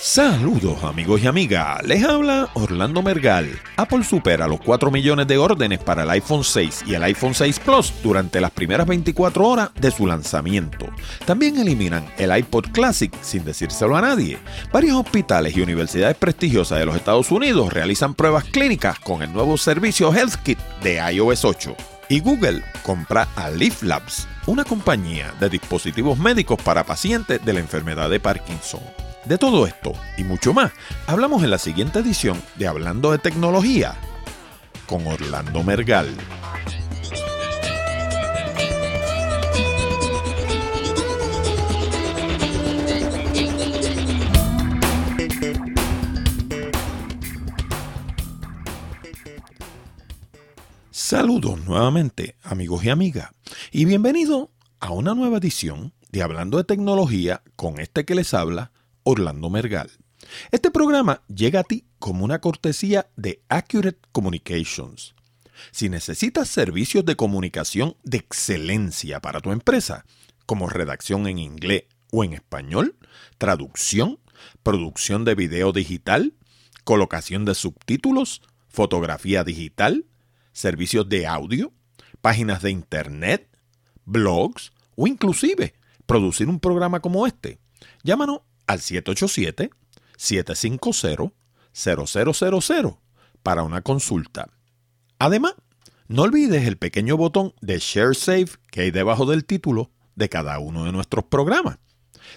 Saludos amigos y amigas, les habla Orlando Mergal. Apple supera los 4 millones de órdenes para el iPhone 6 y el iPhone 6 Plus durante las primeras 24 horas de su lanzamiento. También eliminan el iPod Classic sin decírselo a nadie. Varios hospitales y universidades prestigiosas de los Estados Unidos realizan pruebas clínicas con el nuevo servicio HealthKit de iOS 8. Y Google compra a Leaf Labs, una compañía de dispositivos médicos para pacientes de la enfermedad de Parkinson. De todo esto y mucho más, hablamos en la siguiente edición de Hablando de Tecnología con Orlando Mergal. Saludos nuevamente amigos y amigas y bienvenido a una nueva edición de Hablando de Tecnología con este que les habla, Orlando Mergal. Este programa llega a ti como una cortesía de Accurate Communications. Si necesitas servicios de comunicación de excelencia para tu empresa, como redacción en inglés o en español, traducción, producción de video digital, colocación de subtítulos, fotografía digital, servicios de audio, páginas de internet, blogs o inclusive producir un programa como este, llámanos al 787-750-0000 para una consulta. Además, no olvides el pequeño botón de Share Save que hay debajo del título de cada uno de nuestros programas.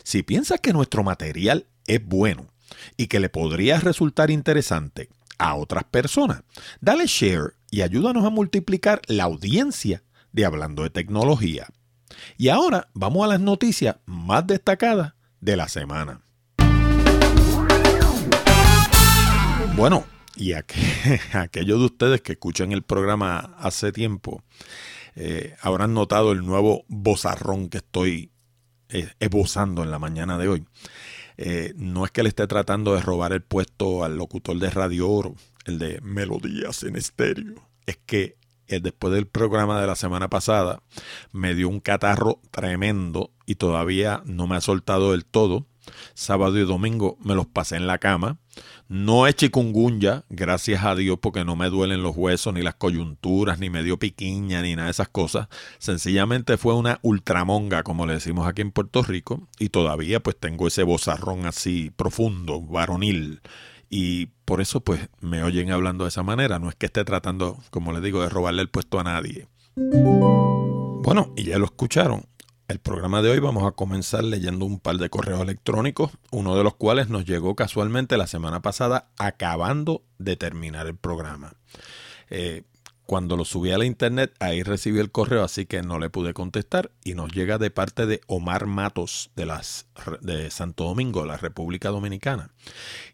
Si piensas que nuestro material es bueno y que le podría resultar interesante a otras personas, dale share y ayúdanos a multiplicar la audiencia de Hablando de Tecnología. Y ahora vamos a las noticias más destacadas de la semana. Bueno, y aquellos de ustedes que escuchan el programa hace tiempo, eh, habrán notado el nuevo bozarrón que estoy eh, esbozando en la mañana de hoy. Eh, no es que le esté tratando de robar el puesto al locutor de Radio Oro, el de Melodías en estéreo. Es que después del programa de la semana pasada me dio un catarro tremendo y todavía no me ha soltado del todo. Sábado y domingo me los pasé en la cama. No es chikungunya, gracias a Dios, porque no me duelen los huesos, ni las coyunturas, ni me dio piquiña, ni nada de esas cosas. Sencillamente fue una ultramonga, como le decimos aquí en Puerto Rico, y todavía pues tengo ese bozarrón así profundo, varonil. Y por eso pues me oyen hablando de esa manera. No es que esté tratando, como le digo, de robarle el puesto a nadie. Bueno, y ya lo escucharon. El programa de hoy vamos a comenzar leyendo un par de correos electrónicos, uno de los cuales nos llegó casualmente la semana pasada acabando de terminar el programa. Eh, cuando lo subí a la internet, ahí recibí el correo, así que no le pude contestar y nos llega de parte de Omar Matos de, las, de Santo Domingo, la República Dominicana.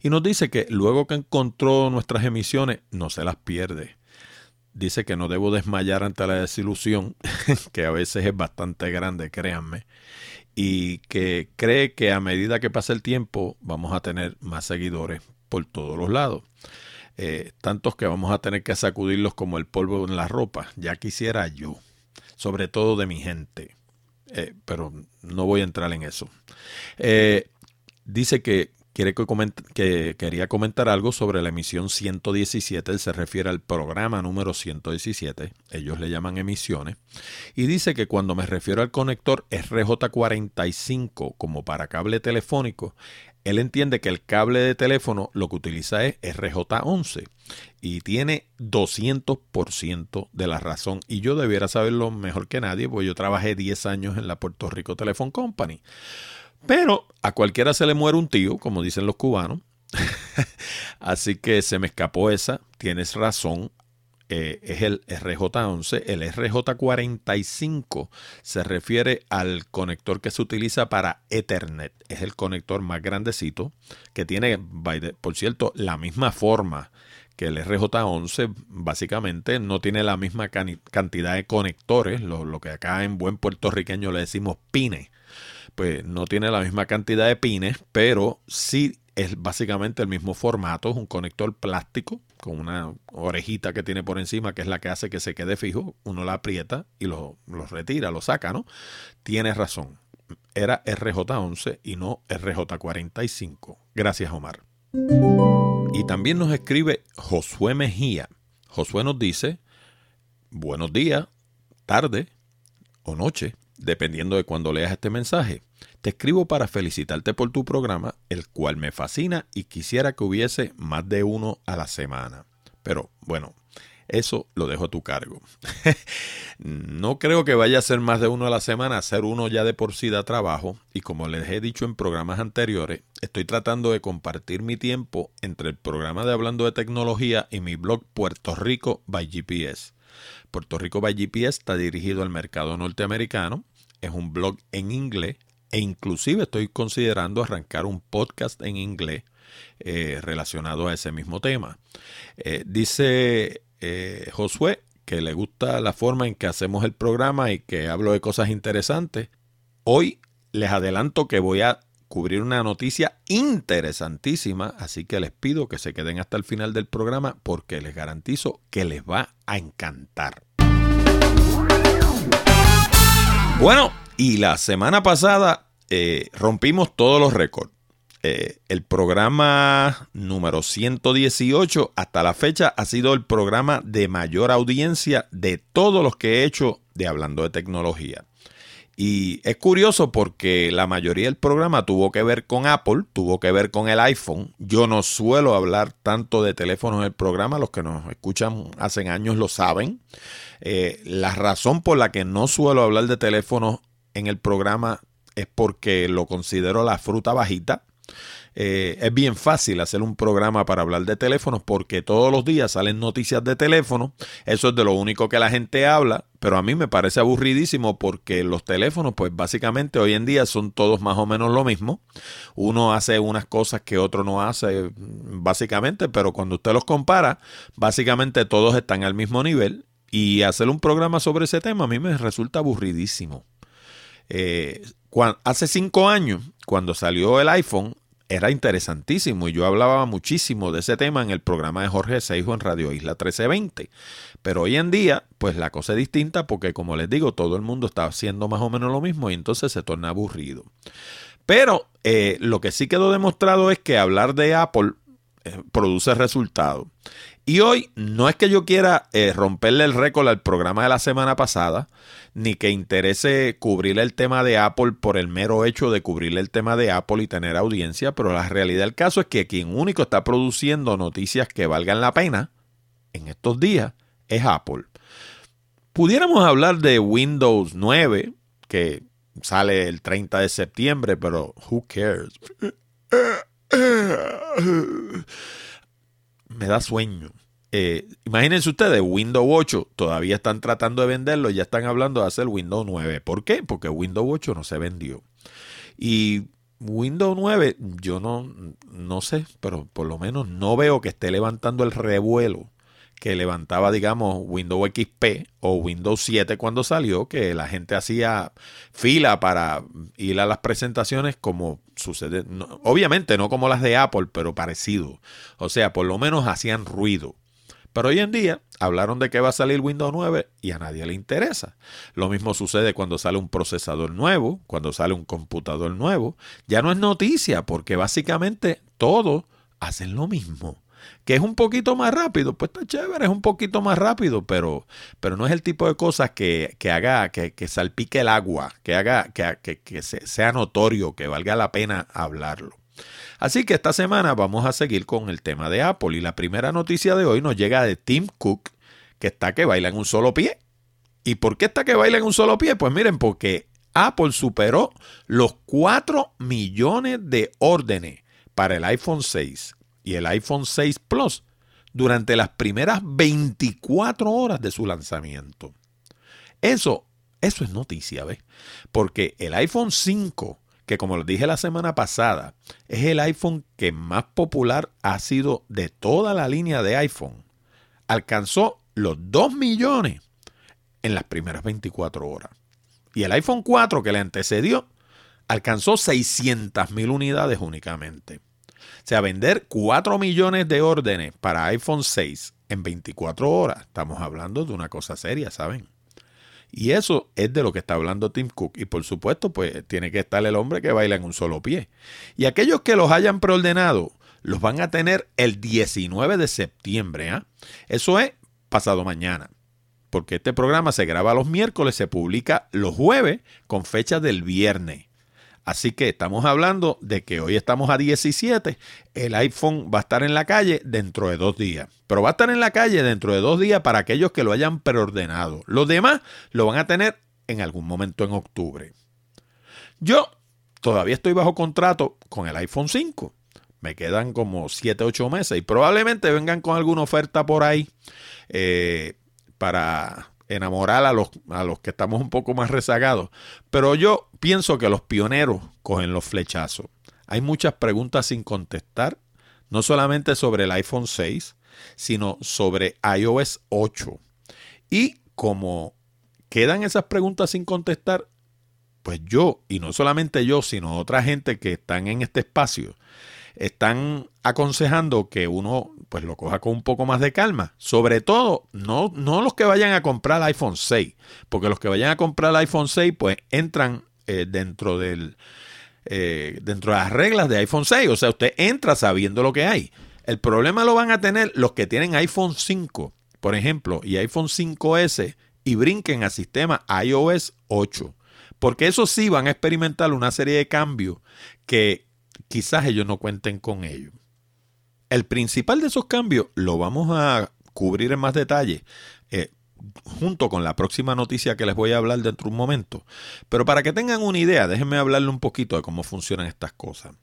Y nos dice que luego que encontró nuestras emisiones, no se las pierde dice que no debo desmayar ante la desilusión, que a veces es bastante grande, créanme, y que cree que a medida que pasa el tiempo vamos a tener más seguidores por todos los lados. Eh, tantos que vamos a tener que sacudirlos como el polvo en la ropa, ya quisiera yo, sobre todo de mi gente, eh, pero no voy a entrar en eso. Eh, dice que quiere que, que, quería comentar algo sobre la emisión 117. Él se refiere al programa número 117. Ellos le llaman emisiones. Y dice que cuando me refiero al conector RJ45 como para cable telefónico, él entiende que el cable de teléfono lo que utiliza es RJ11 y tiene 200% de la razón. Y yo debiera saberlo mejor que nadie, porque yo trabajé 10 años en la Puerto Rico Telephone Company. Pero a cualquiera se le muere un tío, como dicen los cubanos. Así que se me escapó esa. Tienes razón. Eh, es el RJ11. El RJ45 se refiere al conector que se utiliza para Ethernet. Es el conector más grandecito que tiene, por cierto, la misma forma que el RJ11 básicamente no tiene la misma cantidad de conectores, lo, lo, que acá en buen puertorriqueño le decimos pines pues no tiene la misma cantidad de pines, pero sí es básicamente el mismo formato, es un conector plástico con una orejita que tiene por encima, que es la que hace que se quede fijo, uno la aprieta y lo, retira, lo saca, ¿no? Tienes razón. era RJ11 y no RJ45. Gracias, Omar. Y también nos escribe Josué Mejía. Josué nos dice, buenos días, tarde o noche, dependiendo de cuando leas este mensaje. Te escribo para felicitarte por tu programa, el cual me fascina y quisiera que hubiese más de uno a la semana. Pero bueno, eso lo dejo a tu cargo. no creo que vaya a ser más de uno a la semana, ser uno ya de por sí da trabajo. Y como les he dicho en programas anteriores, estoy tratando de compartir mi tiempo entre el programa de Hablando de Tecnología y mi blog Puerto Rico by GPS. Puerto Rico by GPS está dirigido al mercado norteamericano, es un blog en inglés e inclusive estoy considerando arrancar un podcast en inglés eh, relacionado a ese mismo tema. Eh, dice eh, Josué que le gusta la forma en que hacemos el programa y que hablo de cosas interesantes. Hoy les adelanto que voy a cubrir una noticia interesantísima, así que les pido que se queden hasta el final del programa porque les garantizo que les va a encantar. Bueno, y la semana pasada eh, rompimos todos los récords. Eh, el programa número 118 hasta la fecha ha sido el programa de mayor audiencia de todos los que he hecho de Hablando de Tecnología. Y es curioso porque la mayoría del programa tuvo que ver con Apple, tuvo que ver con el iPhone. Yo no suelo hablar tanto de teléfonos en el programa, los que nos escuchan hace años lo saben. Eh, la razón por la que no suelo hablar de teléfonos en el programa es porque lo considero la fruta bajita. Eh, es bien fácil hacer un programa para hablar de teléfonos porque todos los días salen noticias de teléfono. Eso es de lo único que la gente habla, pero a mí me parece aburridísimo porque los teléfonos, pues básicamente hoy en día son todos más o menos lo mismo. Uno hace unas cosas que otro no hace, básicamente, pero cuando usted los compara, básicamente todos están al mismo nivel. Y hacer un programa sobre ese tema a mí me resulta aburridísimo. Eh, hace cinco años, cuando salió el iPhone, era interesantísimo y yo hablaba muchísimo de ese tema en el programa de Jorge Seijo en Radio Isla 1320. Pero hoy en día, pues la cosa es distinta porque, como les digo, todo el mundo está haciendo más o menos lo mismo y entonces se torna aburrido. Pero eh, lo que sí quedó demostrado es que hablar de Apple eh, produce resultados. Y hoy no es que yo quiera eh, romperle el récord al programa de la semana pasada, ni que interese cubrir el tema de Apple por el mero hecho de cubrir el tema de Apple y tener audiencia, pero la realidad del caso es que quien único está produciendo noticias que valgan la pena en estos días es Apple. Pudiéramos hablar de Windows 9, que sale el 30 de septiembre, pero who cares? Me da sueño. Eh, imagínense ustedes, Windows 8 todavía están tratando de venderlo, ya están hablando de hacer Windows 9. ¿Por qué? Porque Windows 8 no se vendió. Y Windows 9, yo no, no sé, pero por lo menos no veo que esté levantando el revuelo que levantaba, digamos, Windows XP o Windows 7 cuando salió, que la gente hacía fila para ir a las presentaciones como sucede, obviamente no como las de Apple, pero parecido. O sea, por lo menos hacían ruido. Pero hoy en día hablaron de que va a salir Windows 9 y a nadie le interesa. Lo mismo sucede cuando sale un procesador nuevo, cuando sale un computador nuevo. Ya no es noticia porque básicamente todos hacen lo mismo que es un poquito más rápido, pues está chévere, es un poquito más rápido, pero, pero no es el tipo de cosas que, haga, que, salpique el agua, que haga, que, que sea notorio, que valga la pena hablarlo. Así que esta semana vamos a seguir con el tema de Apple y la primera noticia de hoy nos llega de Tim Cook, que está que baila en un solo pie. ¿Y por qué está que baila en un solo pie? Pues miren, porque Apple superó los 4 millones de órdenes para el iPhone 6 y el iPhone 6 Plus durante las primeras 24 horas de su lanzamiento. Eso, eso es noticia, ¿ves? Porque el iPhone 5, que como les dije la semana pasada, es el iPhone que más popular ha sido de toda la línea de iPhone, alcanzó los 2 millones en las primeras 24 horas. Y el iPhone 4 que le antecedió alcanzó 600 mil unidades únicamente. Sea, vender 4 millones de órdenes para iPhone 6 en 24 horas. Estamos hablando de una cosa seria, ¿saben? Y eso es de lo que está hablando Tim Cook. Y por supuesto, pues tiene que estar el hombre que baila en un solo pie. Y aquellos que los hayan preordenado, los van a tener el 19 de septiembre. ¿ah? Eso es pasado mañana. Porque este programa se graba los miércoles, se publica los jueves con fecha del viernes. Así que estamos hablando de que hoy estamos a 17, el iPhone va a estar en la calle dentro de dos días. Pero va a estar en la calle dentro de dos días para aquellos que lo hayan preordenado. Los demás lo van a tener en algún momento en octubre. Yo todavía estoy bajo contrato con el iPhone 5. Me quedan como 7, 8 meses y probablemente vengan con alguna oferta por ahí eh, para enamorar a los, a los que estamos un poco más rezagados. Pero yo pienso que los pioneros cogen los flechazos. Hay muchas preguntas sin contestar, no solamente sobre el iPhone 6, sino sobre iOS 8. Y como quedan esas preguntas sin contestar, pues yo, y no solamente yo, sino otra gente que están en este espacio, están aconsejando que uno pues lo coja con un poco más de calma. Sobre todo, no, no los que vayan a comprar el iPhone 6, porque los que vayan a comprar el iPhone 6 pues entran eh, dentro del... Eh, dentro de las reglas de iPhone 6. O sea, usted entra sabiendo lo que hay. El problema lo van a tener los que tienen iPhone 5, por ejemplo, y iPhone 5S y brinquen al sistema iOS 8. Porque eso sí van a experimentar una serie de cambios que quizás ellos no cuenten con ellos. El principal de esos cambios lo vamos a cubrir en más detalle eh, junto con la próxima noticia que les voy a hablar dentro de un momento. Pero para que tengan una idea, déjenme hablarle un poquito de cómo funcionan estas cosas.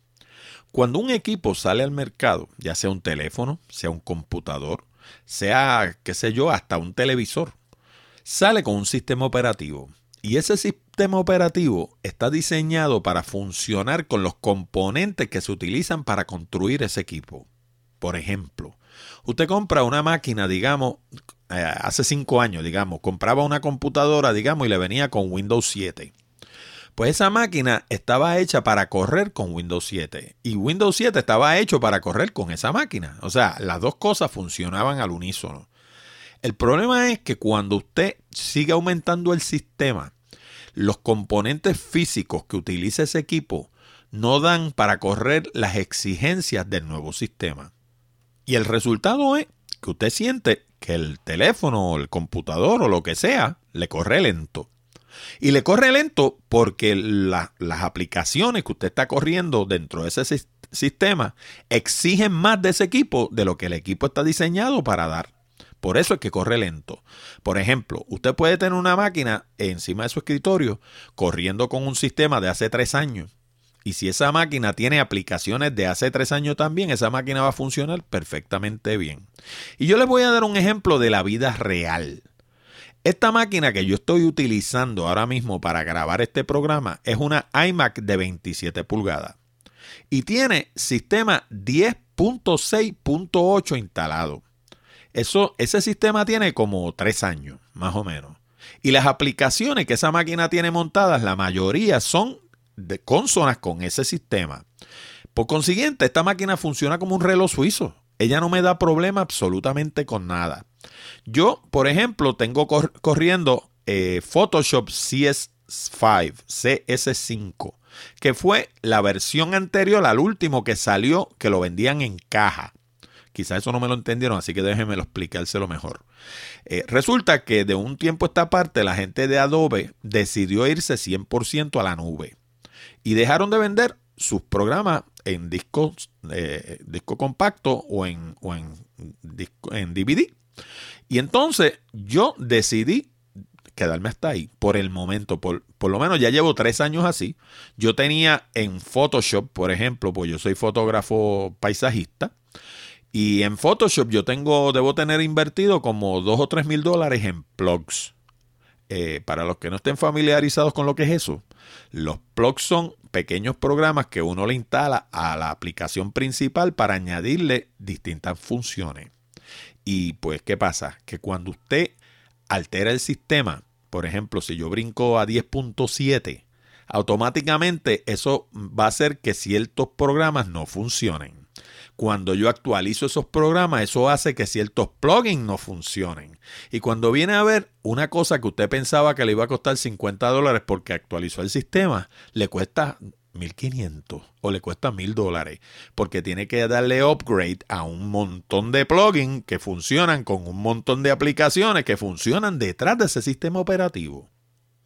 Cuando un equipo sale al mercado, ya sea un teléfono, sea un computador, sea, qué sé yo, hasta un televisor, sale con un sistema operativo. Y ese sistema operativo está diseñado para funcionar con los componentes que se utilizan para construir ese equipo. Por ejemplo, usted compra una máquina, digamos, eh, hace cinco años, digamos, compraba una computadora, digamos, y le venía con Windows 7. Pues esa máquina estaba hecha para correr con Windows 7 y Windows 7 estaba hecho para correr con esa máquina. O sea, las dos cosas funcionaban al unísono. El problema es que cuando usted sigue aumentando el sistema, los componentes físicos que utiliza ese equipo no dan para correr las exigencias del nuevo sistema. Y el resultado es que usted siente que el teléfono o el computador o lo que sea le corre lento. Y le corre lento porque las aplicaciones que usted está corriendo dentro de ese sistema exigen más de ese equipo de lo que el equipo está diseñado para dar. Por eso es que corre lento. Por ejemplo, usted puede tener una máquina encima de su escritorio corriendo con un sistema de hace tres años. Y si esa máquina tiene aplicaciones de hace tres años también, esa máquina va a funcionar perfectamente bien. Y yo les voy a dar un ejemplo de la vida real. Esta máquina que yo estoy utilizando ahora mismo para grabar este programa es una iMac de 27 pulgadas. Y tiene sistema 10.6.8 instalado. Eso, ese sistema tiene como tres años, más o menos. Y las aplicaciones que esa máquina tiene montadas, la mayoría son de consonas con ese sistema. Por consiguiente, esta máquina funciona como un reloj suizo. Ella no me da problema absolutamente con nada. Yo, por ejemplo, tengo corriendo eh, Photoshop CS5, CS5, que fue la versión anterior al último que salió, que lo vendían en caja. Quizás eso no me lo entendieron, así que déjenmelo explicárselo mejor. Eh, resulta que de un tiempo a esta parte la gente de Adobe decidió irse 100% a la nube y dejaron de vender sus programas en disco, eh, disco compacto o en, en, en DVD. Y entonces yo decidí quedarme hasta ahí por el momento. Por, por, lo menos ya llevo tres años así. Yo tenía en Photoshop, por ejemplo, pues yo soy fotógrafo paisajista. Y en Photoshop yo tengo, debo tener invertido como dos o tres mil dólares en plugs. Eh, para los que no estén familiarizados con lo que es eso, los plugs son pequeños programas que uno le instala a la aplicación principal para añadirle distintas funciones. Y pues, ¿qué pasa? Que cuando usted altera el sistema, por ejemplo, si yo brinco a 10.7, automáticamente eso va a hacer que ciertos programas no funcionen. Cuando yo actualizo esos programas, eso hace que ciertos plugins no funcionen. Y cuando viene a ver una cosa que usted pensaba que le iba a costar 50 dólares porque actualizó el sistema, le cuesta 1500 o le cuesta 1000 dólares porque tiene que darle upgrade a un montón de plugins que funcionan con un montón de aplicaciones que funcionan detrás de ese sistema operativo.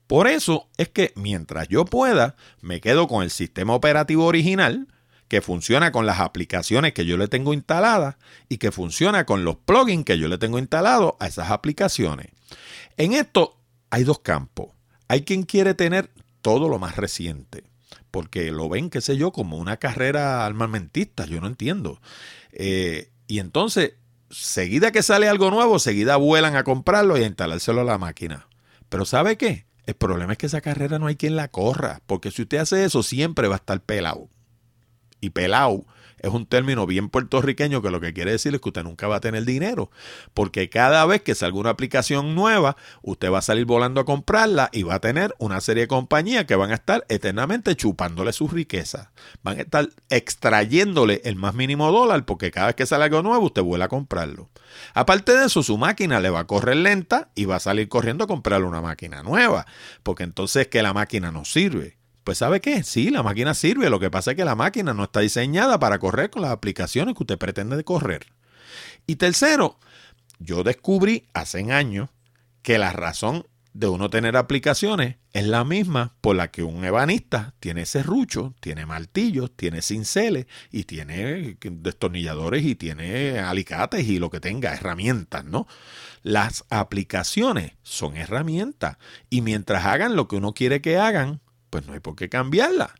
Por eso es que mientras yo pueda, me quedo con el sistema operativo original, que funciona con las aplicaciones que yo le tengo instaladas y que funciona con los plugins que yo le tengo instalados a esas aplicaciones. En esto hay dos campos. Hay quien quiere tener todo lo más reciente, porque lo ven, qué sé yo, como una carrera armamentista, yo no entiendo. Eh, y entonces, seguida que sale algo nuevo, seguida vuelan a comprarlo y a instalárselo a la máquina. Pero ¿sabe qué? El problema es que esa carrera no hay quien la corra, porque si usted hace eso siempre va a estar pelado. Y pelado es un término bien puertorriqueño que lo que quiere decir es que usted nunca va a tener dinero, porque cada vez que salga una aplicación nueva, usted va a salir volando a comprarla y va a tener una serie de compañías que van a estar eternamente chupándole sus riquezas. Van a estar extrayéndole el más mínimo dólar, porque cada vez que sale algo nuevo, usted vuelve a comprarlo. Aparte de eso, su máquina le va a correr lenta y va a salir corriendo a comprarle una máquina nueva, porque entonces que la máquina no sirve. Pues ¿sabe qué? Sí, la máquina sirve. Lo que pasa es que la máquina no está diseñada para correr con las aplicaciones que usted pretende correr. Y tercero, yo descubrí hace años que la razón de uno tener aplicaciones es la misma por la que un ebanista tiene serrucho, tiene martillos, tiene cinceles y tiene destornilladores y tiene alicates y lo que tenga, herramientas, ¿no? Las aplicaciones son herramientas y mientras hagan lo que uno quiere que hagan, pues no hay por qué cambiarla.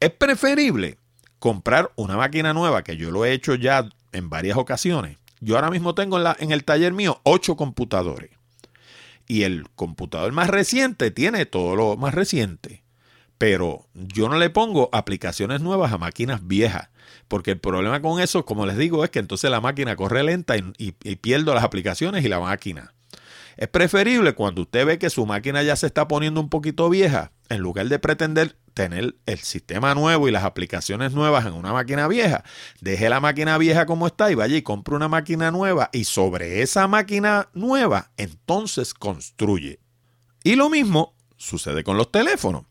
Es preferible comprar una máquina nueva, que yo lo he hecho ya en varias ocasiones. Yo ahora mismo tengo en, la, en el taller mío ocho computadores. Y el computador más reciente tiene todo lo más reciente. Pero yo no le pongo aplicaciones nuevas a máquinas viejas. Porque el problema con eso, como les digo, es que entonces la máquina corre lenta y pierdo las aplicaciones y la máquina. Es preferible cuando usted ve que su máquina ya se está poniendo un poquito vieja, en lugar de pretender tener el sistema nuevo y las aplicaciones nuevas en una máquina vieja, deje la máquina vieja como está y vaya y compre una máquina nueva y sobre esa máquina nueva entonces construye. Y lo mismo sucede con los teléfonos.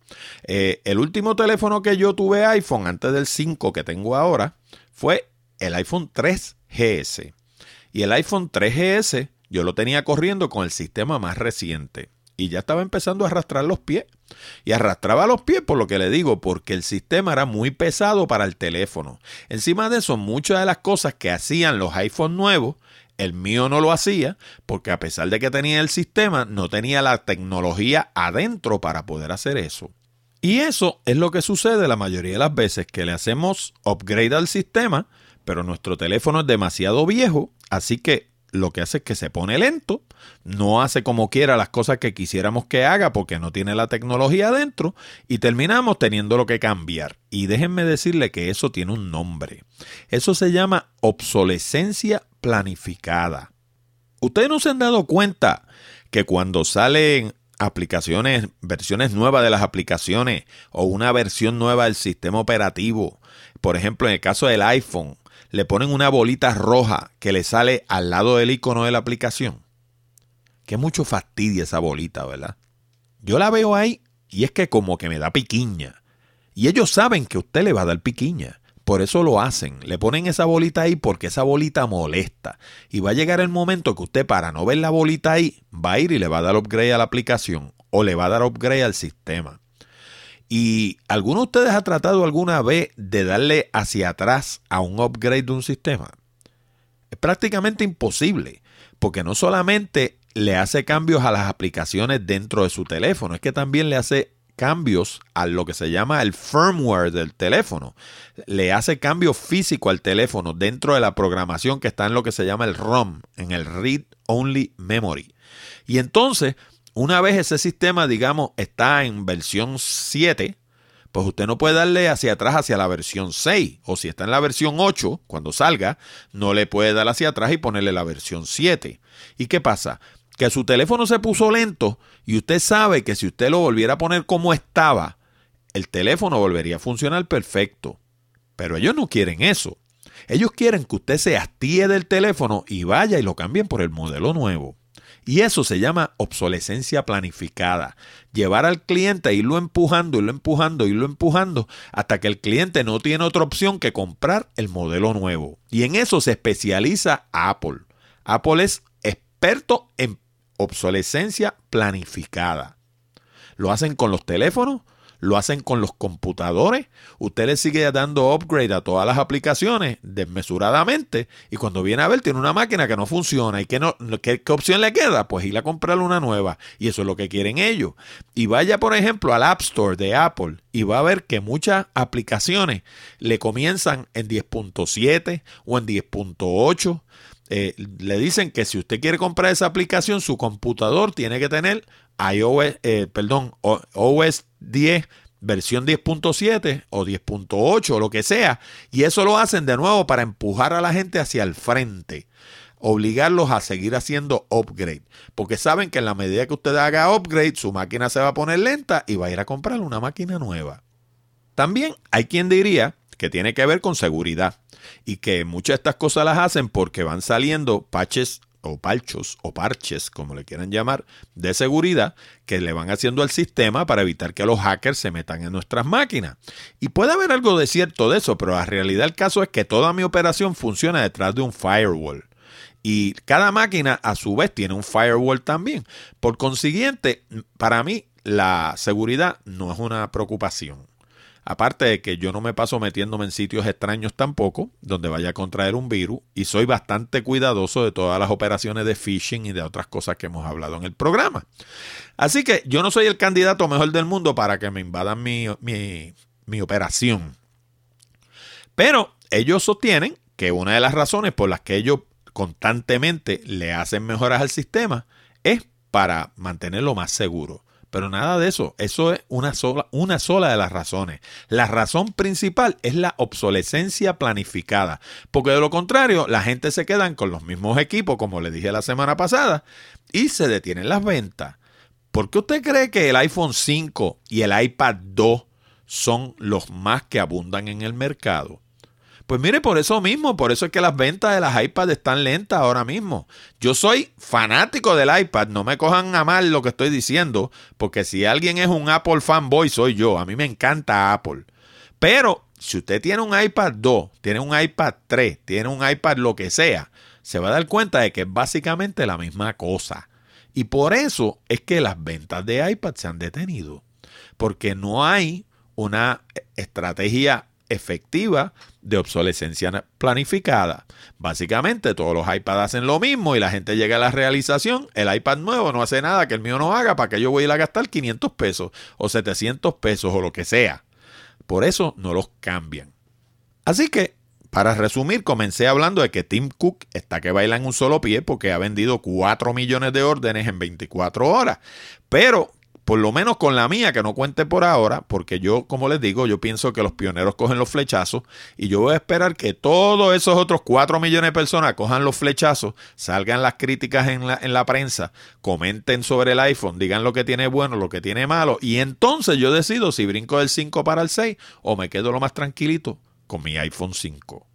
Eh, el último teléfono que yo tuve iPhone antes del 5 que tengo ahora fue el iPhone 3GS. Y el iPhone 3GS yo lo tenía corriendo con el sistema más reciente y ya estaba empezando a arrastrar los pies. Y arrastraba los pies por lo que le digo, porque el sistema era muy pesado para el teléfono. Encima de eso, muchas de las cosas que hacían los iPhones nuevos, el mío no lo hacía, porque a pesar de que tenía el sistema, no tenía la tecnología adentro para poder hacer eso. Y eso es lo que sucede la mayoría de las veces, que le hacemos upgrade al sistema, pero nuestro teléfono es demasiado viejo, así que lo que hace es que se pone lento, no hace como quiera las cosas que quisiéramos que haga porque no tiene la tecnología adentro y terminamos teniendo lo que cambiar. Y déjenme decirle que eso tiene un nombre. Eso se llama obsolescencia planificada. Ustedes no se han dado cuenta que cuando salen aplicaciones, versiones nuevas de las aplicaciones o una versión nueva del sistema operativo, por ejemplo en el caso del iPhone, le ponen una bolita roja que le sale al lado del icono de la aplicación. Que mucho fastidia esa bolita, ¿verdad? Yo la veo ahí y es que como que me da piquiña. Y ellos saben que usted le va a dar piquiña. Por eso lo hacen. Le ponen esa bolita ahí porque esa bolita molesta. Y va a llegar el momento que usted para no ver la bolita ahí va a ir y le va a dar upgrade a la aplicación o le va a dar upgrade al sistema. ¿Y alguno de ustedes ha tratado alguna vez de darle hacia atrás a un upgrade de un sistema? Es prácticamente imposible, porque no solamente le hace cambios a las aplicaciones dentro de su teléfono, es que también le hace cambios a lo que se llama el firmware del teléfono. Le hace cambio físico al teléfono dentro de la programación que está en lo que se llama el ROM, en el Read Only Memory. Y entonces una vez ese sistema, digamos, está en versión 7, pues usted no puede darle hacia atrás hacia la versión 6. O si está en la versión 8, cuando salga, no le puede dar hacia atrás y ponerle la versión 7. ¿Y qué pasa? Que su teléfono se puso lento y usted sabe que si usted lo volviera a poner como estaba, el teléfono volvería a funcionar perfecto. Pero ellos no quieren eso. Ellos quieren que usted se hastíe del teléfono y vaya y lo cambien por el modelo nuevo. Y eso se llama obsolescencia planificada. Llevar al cliente a irlo empujando, irlo empujando, irlo empujando, hasta que el cliente no tiene otra opción que comprar el modelo nuevo. Y en eso se especializa Apple. Apple es experto en obsolescencia planificada. Lo hacen con los teléfonos, lo hacen con los computadores. Usted le sigue dando upgrade a todas las aplicaciones desmesuradamente y cuando viene a ver tiene una máquina que no funciona y que no, ¿qué, opción le queda? Pues ir a comprar una nueva y eso es lo que quieren ellos. Y vaya por ejemplo al App Store de Apple y va a ver que muchas aplicaciones le comienzan en 10.7 o en 10.8. Eh, le dicen que si usted quiere comprar esa aplicación, su computador tiene que tener iOS, eh, perdón, OS 10 versión 10.7 o 10.8 o lo que sea. Y eso lo hacen de nuevo para empujar a la gente hacia el frente. Obligarlos a seguir haciendo upgrade. Porque saben que en la medida que usted haga upgrade, su máquina se va a poner lenta y va a ir a comprar una máquina nueva. También hay quien diría que tiene que ver con seguridad y que muchas de estas cosas las hacen porque van saliendo patches o parchos o parches, como le quieran llamar, de seguridad que le van haciendo al sistema para evitar que los hackers se metan en nuestras máquinas. Y puede haber algo de cierto de eso, pero la realidad del caso es que toda mi operación funciona detrás de un firewall. Y cada máquina a su vez tiene un firewall también. Por consiguiente, para mí la seguridad no es una preocupación. Aparte de que yo no me paso metiéndome en sitios extraños tampoco, donde vaya a contraer un virus, y soy bastante cuidadoso de todas las operaciones de phishing y de otras cosas que hemos hablado en el programa. Así que yo no soy el candidato mejor del mundo para que me invadan mi, mi operación. Pero ellos sostienen que una de las razones por las que ellos constantemente le hacen mejoras al sistema es para mantenerlo más seguro. Pero nada de eso. Eso es una sola, una sola de las razones. La razón principal es la obsolescencia planificada. Porque de lo contrario, la gente se quedan con los mismos equipos, como le dije la semana pasada, y se detienen las ventas. ¿Por qué usted cree que el iPhone 5 y el iPad 2 son los más que abundan en el mercado? Pues mire, por eso mismo, por eso es que las ventas de las iPads están lentas ahora mismo. Yo soy fanático del iPad, no me cojan a mal lo que estoy diciendo, porque si alguien es un Apple fanboy, soy yo. A mí me encanta Apple. Pero si usted tiene un iPad 2, tiene un iPad 3, tiene un iPad lo que sea, se va a dar cuenta de que es básicamente la misma cosa. Y por eso es que las ventas de iPad se han detenido. Porque no hay una estrategia efectiva de obsolescencia planificada. Básicamente todos los iPads hacen lo mismo y la gente llega a la realización, el iPad nuevo no hace nada que el mío no haga, para que yo voy a ir a gastar 500 pesos o 700 pesos o lo que sea. Por eso no los cambian. Así que, para resumir, comencé hablando de que Tim Cook está que baila en un solo pie porque ha vendido 4 millones de órdenes en 24 horas. Pero por lo menos con la mía, que no cuente por ahora, porque yo, como les digo, yo pienso que los pioneros cogen los flechazos y yo voy a esperar que todos esos otros 4 millones de personas cojan los flechazos, salgan las críticas en la, en la prensa, comenten sobre el iPhone, digan lo que tiene bueno, lo que tiene malo, y entonces yo decido si brinco del 5 para el 6 o me quedo lo más tranquilito con mi iPhone 5.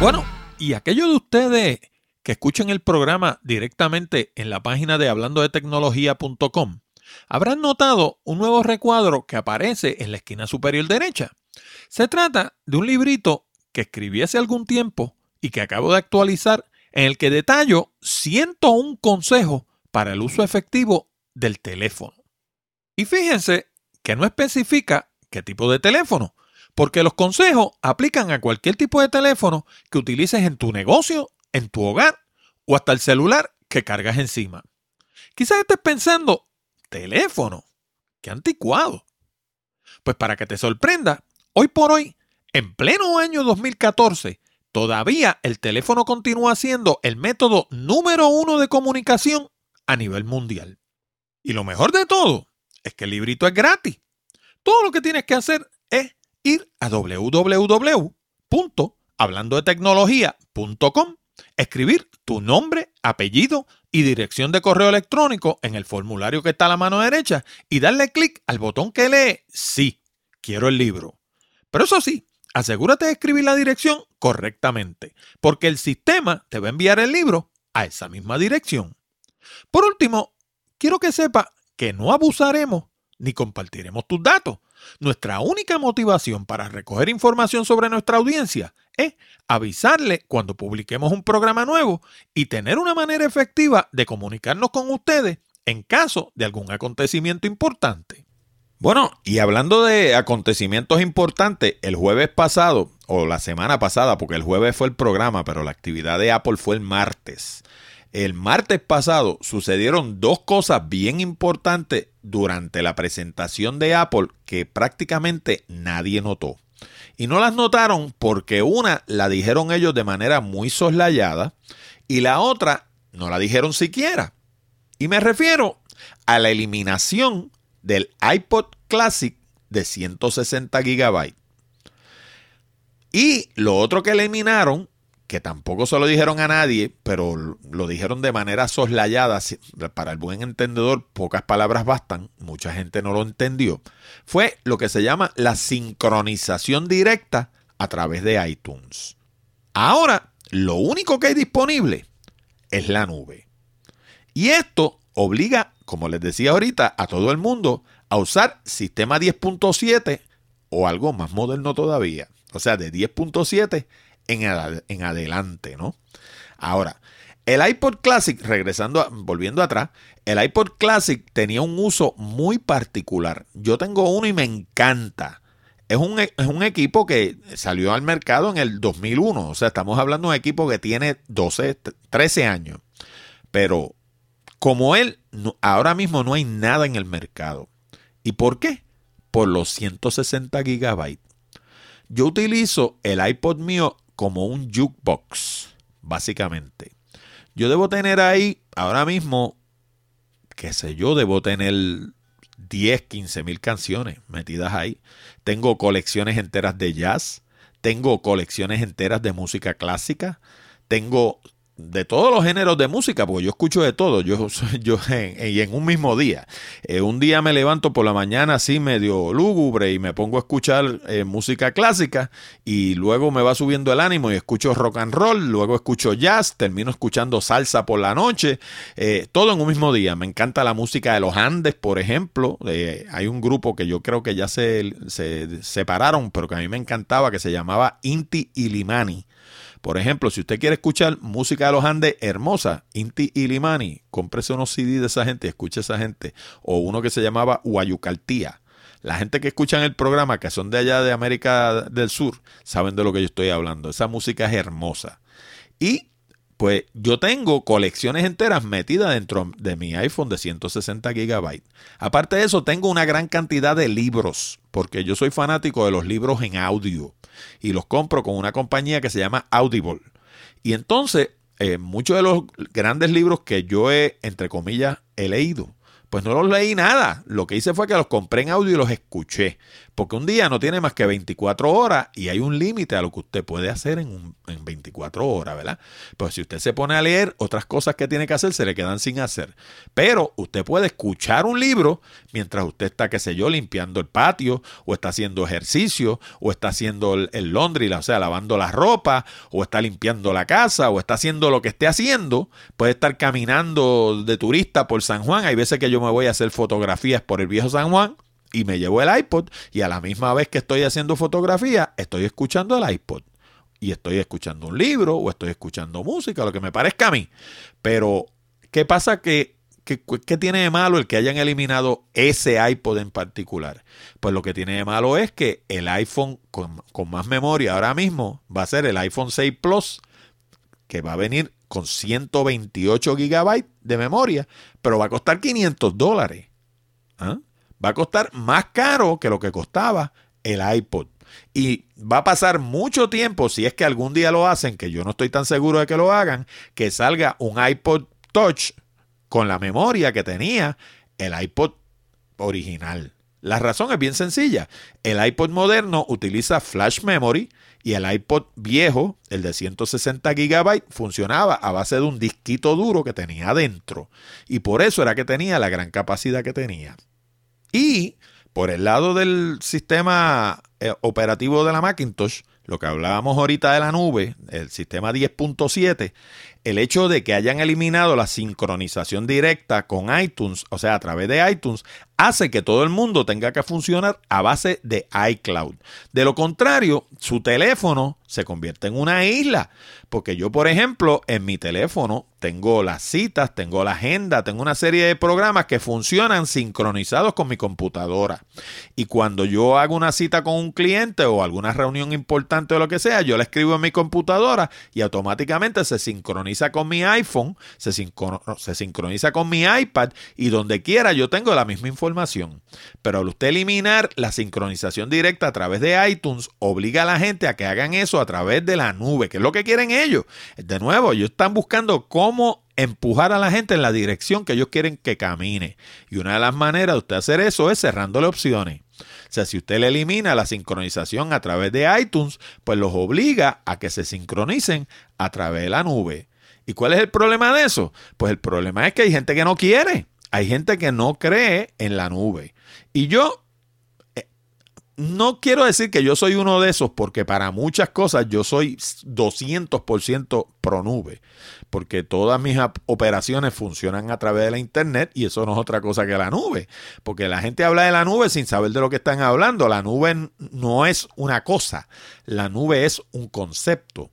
Bueno, y aquellos de ustedes que escuchen el programa directamente en la página de hablando de tecnología.com, habrán notado un nuevo recuadro que aparece en la esquina superior derecha. Se trata de un librito que escribí hace algún tiempo y que acabo de actualizar en el que detallo 101 consejos para el uso efectivo del teléfono. Y fíjense que no especifica qué tipo de teléfono, porque los consejos aplican a cualquier tipo de teléfono que utilices en tu negocio en tu hogar o hasta el celular que cargas encima. Quizás estés pensando, teléfono, qué anticuado. Pues para que te sorprenda, hoy por hoy, en pleno año 2014, todavía el teléfono continúa siendo el método número uno de comunicación a nivel mundial. Y lo mejor de todo es que el librito es gratis. Todo lo que tienes que hacer es ir a www.hablandodetecnología.com escribir tu nombre, apellido y dirección de correo electrónico en el formulario que está a la mano derecha y darle clic al botón que lee Sí, quiero el libro. Pero eso sí, asegúrate de escribir la dirección correctamente, porque el sistema te va a enviar el libro a esa misma dirección. Por último, quiero que sepa que no abusaremos ni compartiremos tus datos. Nuestra única motivación para recoger información sobre nuestra audiencia es avisarle cuando publiquemos un programa nuevo y tener una manera efectiva de comunicarnos con ustedes en caso de algún acontecimiento importante. Bueno, y hablando de acontecimientos importantes, el jueves pasado, o la semana pasada, porque el jueves fue el programa, pero la actividad de Apple fue el martes. El martes pasado sucedieron dos cosas bien importantes durante la presentación de Apple que prácticamente nadie notó. Y no las notaron porque una la dijeron ellos de manera muy soslayada y la otra no la dijeron siquiera. Y me refiero a la eliminación del iPod Classic de 160 GB. Y lo otro que eliminaron que tampoco se lo dijeron a nadie, pero lo dijeron de manera soslayada, para el buen entendedor pocas palabras bastan, mucha gente no lo entendió, fue lo que se llama la sincronización directa a través de iTunes. Ahora, lo único que hay disponible es la nube. Y esto obliga, como les decía ahorita, a todo el mundo a usar sistema 10.7 o algo más moderno todavía. O sea, de 10.7 en, adelante, ¿no? Ahora, el iPod Classic, regresando, volviendo atrás, el iPod Classic tenía un uso muy particular. Yo tengo uno y me encanta. Es un, es un, equipo que salió al mercado en el 2001. O sea, estamos hablando de un equipo que tiene 12, 13 años. Pero como él, ahora mismo no hay nada en el mercado. ¿Y por qué? Por los 160 gigabytes. Yo utilizo el iPod mío como un jukebox, básicamente. Yo debo tener ahí, ahora mismo, qué sé yo, debo tener 10, 15 mil canciones metidas ahí. Tengo colecciones enteras de jazz, tengo colecciones enteras de música clásica, tengo de todos los géneros de música, porque yo escucho de todo, yo, yo en, y en un mismo día. Eh, un día me levanto por la mañana así medio lúgubre y me pongo a escuchar eh, música clásica y luego me va subiendo el ánimo y escucho rock and roll, luego escucho jazz, termino escuchando salsa por la noche, eh, todo en un mismo día. Me encanta la música de los Andes, por ejemplo. hay un grupo que yo creo que ya se, se separaron, pero que a mí me encantaba, que se llamaba Inti Ilimani por ejemplo, si usted quiere escuchar música de los Andes hermosa, Inti Ilimani, cómprese unos CD de esa gente y escuche a esa gente. O uno que se llamaba Guayucaltía. La gente que escucha en el programa, que son de allá de América del Sur, saben de lo que yo estoy hablando. Esa música es hermosa. Y pues yo tengo colecciones enteras metidas dentro de mi iPhone de 160 GB. Aparte de eso, tengo una gran cantidad de libros, porque yo soy fanático de los libros en audio y los compro con una compañía que se llama Audible. Y entonces, eh, muchos de los grandes libros que yo he, entre comillas, he leído, pues no los leí nada. Lo que hice fue que los compré en audio y los escuché. Porque un día no tiene más que 24 horas y hay un límite a lo que usted puede hacer en, en 24 horas, ¿verdad? Pues si usted se pone a leer, otras cosas que tiene que hacer se le quedan sin hacer. Pero usted puede escuchar un libro mientras usted está, qué sé yo, limpiando el patio, o está haciendo ejercicio, o está haciendo el, el laundry, o sea, lavando la ropa, o está limpiando la casa, o está haciendo lo que esté haciendo. Puede estar caminando de turista por San Juan. Hay veces que yo me voy a hacer fotografías por el viejo San Juan y me llevo el iPod y a la misma vez que estoy haciendo fotografía, estoy escuchando el iPod. Y estoy escuchando un libro o estoy escuchando música, lo que me parezca a mí. Pero, ¿qué pasa que ¿Qué, tiene de malo el que hayan eliminado ese iPod en particular? Pues lo que tiene de malo es que el iPhone con, con, más memoria ahora mismo va a ser el iPhone 6 Plus, que va a venir con 128 gigabytes de memoria, pero va a costar 500 dólares. ¿Ah? Va a costar más caro que lo que costaba el iPod. Y va a pasar mucho tiempo, si es que algún día lo hacen, que yo no estoy tan seguro de que lo hagan, que salga un iPod Touch con la memoria que tenía el iPod original. La razón es bien sencilla. El iPod moderno utiliza flash memory y el iPod viejo, el de 160 GB, funcionaba a base de un disquito duro que tenía adentro. Y por eso era que tenía la gran capacidad que tenía. Y por el lado del sistema eh, operativo de la Macintosh, lo que hablábamos ahorita de la nube, el sistema 10.7, el hecho de que hayan eliminado la sincronización directa con iTunes, o sea, a través de iTunes, hace que todo el mundo tenga que funcionar a base de iCloud. De lo contrario, su teléfono se convierte en una isla. Porque yo, por ejemplo, en mi teléfono tengo las citas, tengo la agenda, tengo una serie de programas que funcionan sincronizados con mi computadora. Y cuando yo hago una cita con un cliente o alguna reunión importante o lo que sea, yo la escribo en mi computadora y automáticamente se sincroniza con mi iPhone, se, sincroniza con mi iPad y donde quiera yo tengo la misma información. Pero al usted eliminar la sincronización directa a través de iTunes, obliga a la gente a que hagan eso a través de la nube, que es lo que quieren ellos. De nuevo, ellos están buscando cómo empujar a la gente en la dirección que ellos quieren que camine. Y una de las maneras de usted hacer eso es cerrándole opciones. O sea, si usted le elimina la sincronización a través de iTunes, pues los obliga a que se sincronicen a través de la nube. ¿Y cuál es el problema de eso? Pues el problema es que hay gente que no quiere. Hay gente que no cree en la nube. Y yo no quiero decir que yo soy uno de esos, porque para muchas cosas yo soy 200% pro nube, porque todas mis operaciones funcionan a través de la internet y eso no es otra cosa que la nube, porque la gente habla de la nube sin saber de lo que están hablando. La nube no es una cosa, la nube es un concepto.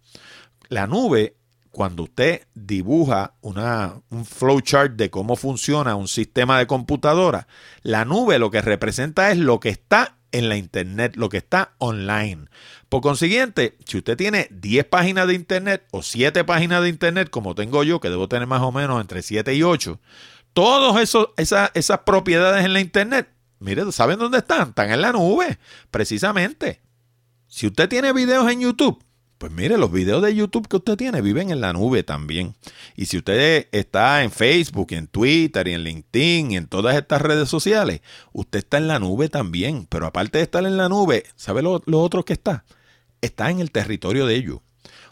La nube cuando usted dibuja una, un flowchart de cómo funciona un sistema de computadora, la nube lo que representa es lo que está en la internet, lo que está online. Por consiguiente, si usted tiene 10 páginas de internet o 7 páginas de internet, como tengo yo, que debo tener más o menos entre 7 y 8, todas esas, esas propiedades en la internet, mire, ¿saben dónde están? Están en la nube, precisamente. Si usted tiene videos en YouTube, pues mire, los videos de YouTube que usted tiene viven en la nube también. Y si usted está en Facebook, en Twitter, y en LinkedIn, y en todas estas redes sociales, usted está en la nube también. Pero aparte de estar en la nube, ¿sabe lo, lo otro que está? Está en el territorio de ellos.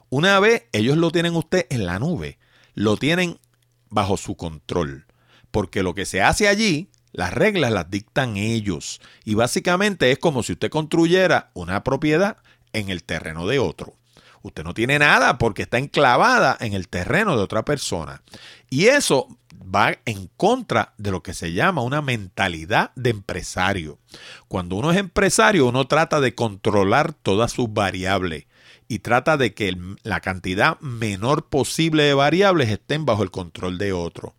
Una vez ellos lo tienen usted en la nube, lo tienen bajo su control. Porque lo que se hace allí, las reglas las dictan ellos. Y básicamente es como si usted construyera una propiedad en el terreno de otro. Usted no tiene nada porque está enclavada en el terreno de otra persona. Y eso va en contra de lo que se llama una mentalidad de empresario. Cuando uno es empresario, uno trata de controlar todas sus variables y trata de que la cantidad menor posible de variables estén bajo el control de otro.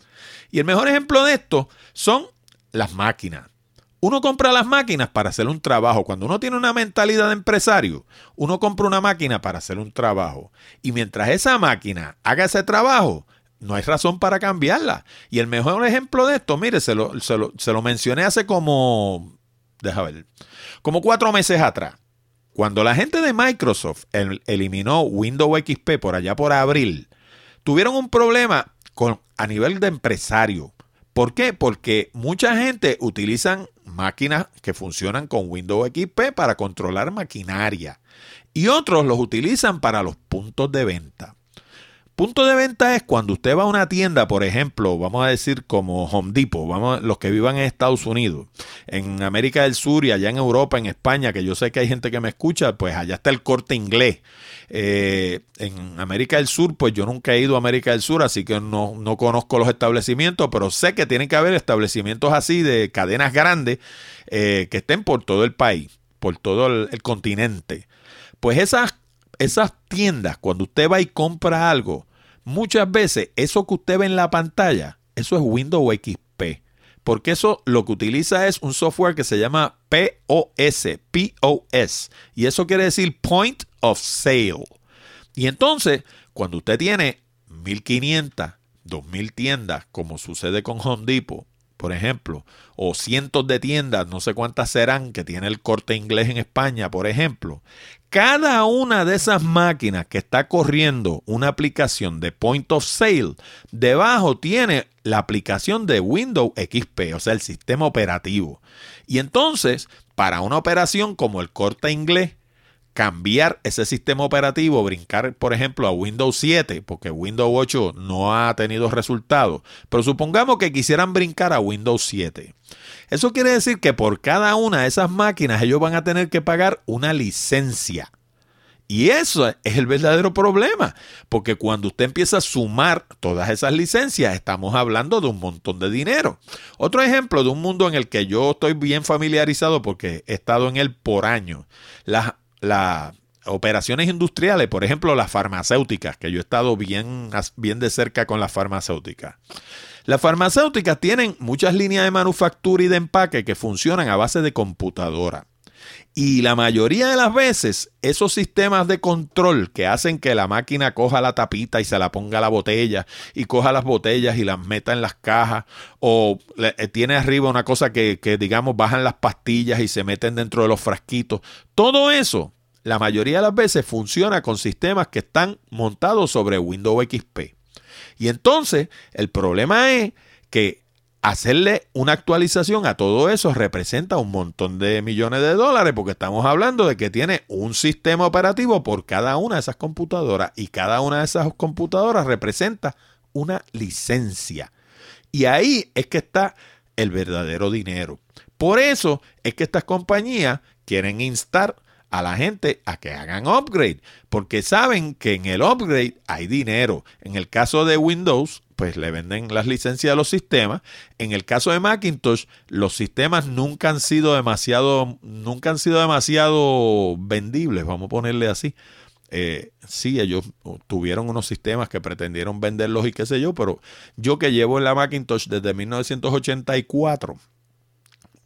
Y el mejor ejemplo de esto son las máquinas. Uno compra las máquinas para hacer un trabajo. Cuando uno tiene una mentalidad de empresario, uno compra una máquina para hacer un trabajo. Y mientras esa máquina haga ese trabajo, no hay razón para cambiarla. Y el mejor ejemplo de esto, mire, se lo, se lo, mencioné hace como, deja ver, como cuatro meses atrás. Cuando la gente de Microsoft eliminó Windows XP por allá por abril, tuvieron un problema con, a nivel de empresario. ¿Por qué? Porque mucha gente utilizan máquinas que funcionan con Windows XP para controlar maquinaria y otros los utilizan para los puntos de venta. Punto de venta es cuando usted va a una tienda, por ejemplo, vamos a decir como Home Depot, los que vivan en Estados Unidos, en América del Sur y allá en Europa, en España, que yo sé que hay gente que me escucha, pues allá está el corte inglés. Eh, en América del Sur, pues yo nunca he ido a América del Sur, así que no, no conozco los establecimientos, pero sé que tienen que haber establecimientos así de cadenas grandes eh, que estén por todo el país, por todo el, el continente. Pues esas esas tiendas, cuando usted va y compra algo, muchas veces eso que usted ve en la pantalla, eso es Windows XP. Porque eso lo que utiliza es un software que se llama POS, POS. Y eso quiere decir Point of Sale. Y entonces, cuando usted tiene 1500, 2000 tiendas, como sucede con Home Depot, por ejemplo, o cientos de tiendas, no sé cuántas serán, que tiene el corte inglés en España, por ejemplo, cada una de esas máquinas que está corriendo una aplicación de Point of Sale, debajo tiene la aplicación de Windows XP, o sea, el sistema operativo. Y entonces, para una operación como el corte inglés, cambiar ese sistema operativo, brincar, por ejemplo, a Windows 7, porque Windows 8 no ha tenido resultados, pero supongamos que quisieran brincar a Windows 7. Eso quiere decir que por cada una de esas máquinas ellos van a tener que pagar una licencia. Y eso es el verdadero problema, porque cuando usted empieza a sumar todas esas licencias, estamos hablando de un montón de dinero. Otro ejemplo de un mundo en el que yo estoy bien familiarizado porque he estado en él por años. Las, las operaciones industriales, por ejemplo, las farmacéuticas, que yo he estado bien, bien de cerca con las farmacéuticas. Las farmacéuticas tienen muchas líneas de manufactura y de empaque que funcionan a base de computadora. Y la mayoría de las veces, esos sistemas de control que hacen que la máquina coja la tapita y se la ponga a la botella, y coja las botellas y las meta en las cajas, o eh, tiene arriba una cosa que, que, digamos, bajan las pastillas y se meten dentro de los frasquitos. Todo eso, la mayoría de las veces, funciona con sistemas que están montados sobre Windows XP. Y entonces, el problema es que hacerle una actualización a todo eso representa un montón de millones de dólares porque estamos hablando de que tiene un sistema operativo por cada una de esas computadoras y cada una de esas computadoras representa una licencia. Y ahí es que está el verdadero dinero. Por eso es que estas compañías quieren instar a la gente a que hagan upgrade, porque saben que en el upgrade hay dinero. En el caso de Windows, pues le venden las licencias a los sistemas. En el caso de Macintosh, los sistemas nunca han sido demasiado, nunca han sido demasiado vendibles, vamos a ponerle así. Eh, sí, ellos tuvieron unos sistemas que pretendieron venderlos y qué sé yo, pero yo que llevo en la Macintosh desde 1984,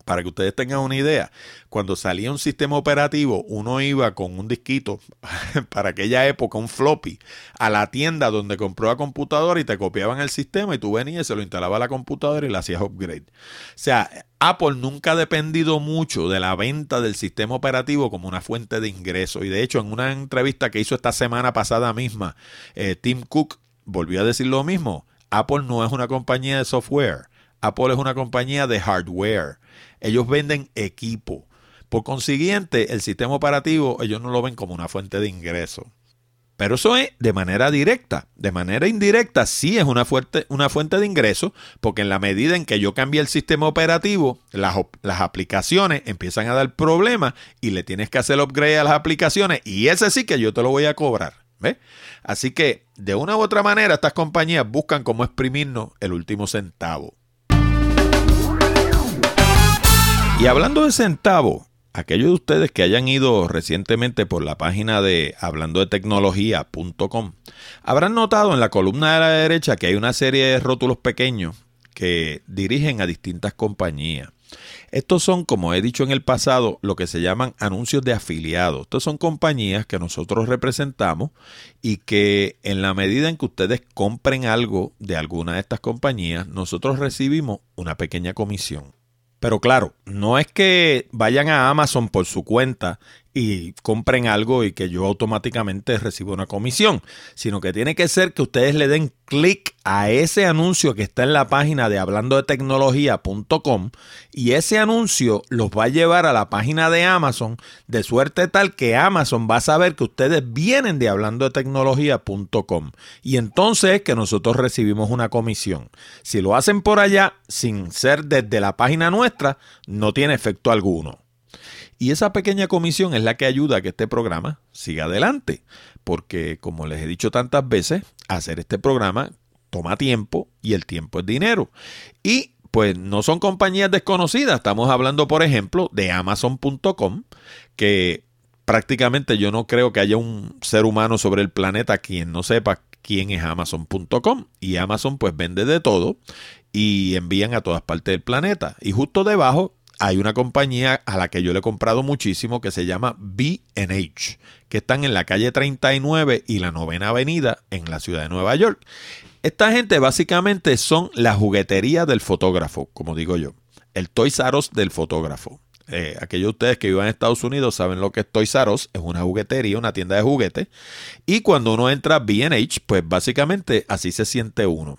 para que ustedes tengan una idea, cuando salía un sistema operativo, uno iba con un disquito, para aquella época, un floppy, a la tienda donde compró la computadora y te copiaban el sistema y tú venías, se lo instalaba a la computadora y le hacías upgrade. O sea, Apple nunca ha dependido mucho de la venta del sistema operativo como una fuente de ingreso. Y de hecho, en una entrevista que hizo esta semana pasada misma, eh, Tim Cook volvió a decir lo mismo. Apple no es una compañía de software. Apple es una compañía de hardware. Ellos venden equipo. Por consiguiente, el sistema operativo ellos no lo ven como una fuente de ingreso. Pero eso es de manera directa. De manera indirecta sí es una fuente, una fuente de ingreso, porque en la medida en que yo cambie el sistema operativo, las, las aplicaciones empiezan a dar problemas y le tienes que hacer upgrade a las aplicaciones y ese sí que yo te lo voy a cobrar. Así que de una u otra manera estas compañías buscan cómo exprimirnos el último centavo. Y hablando de centavo, aquellos de ustedes que hayan ido recientemente por la página de hablando de tecnología.com habrán notado en la columna de la derecha que hay una serie de rótulos pequeños que dirigen a distintas compañías. Estos son, como he dicho en el pasado, lo que se llaman anuncios de afiliados. Estas son compañías que nosotros representamos y que en la medida en que ustedes compren algo de alguna de estas compañías, nosotros recibimos una pequeña comisión. Pero claro, no es que vayan a Amazon por su cuenta y compren algo y que yo automáticamente reciba una comisión, sino que tiene que ser que ustedes le den clic a ese anuncio que está en la página de hablando de tecnología.com y ese anuncio los va a llevar a la página de Amazon de suerte tal que Amazon va a saber que ustedes vienen de hablando de tecnología.com y entonces es que nosotros recibimos una comisión. Si lo hacen por allá sin ser desde la página nuestra, no tiene efecto alguno. Y esa pequeña comisión es la que ayuda a que este programa siga adelante. Porque, como les he dicho tantas veces, hacer este programa toma tiempo y el tiempo es dinero. Y pues no son compañías desconocidas. Estamos hablando, por ejemplo, de Amazon.com, que prácticamente yo no creo que haya un ser humano sobre el planeta quien no sepa quién es Amazon.com. Y Amazon pues vende de todo y envían a todas partes del planeta. Y justo debajo hay una compañía a la que yo le he comprado muchísimo que se llama BH, que están en la calle 39 y la novena avenida en la ciudad de Nueva York. Esta gente básicamente son la juguetería del fotógrafo, como digo yo, el Toys R del fotógrafo. Eh, aquellos de ustedes que vivan en Estados Unidos saben lo que es Toys R Us, es una juguetería, una tienda de juguetes. Y cuando uno entra a B&H, pues básicamente así se siente uno.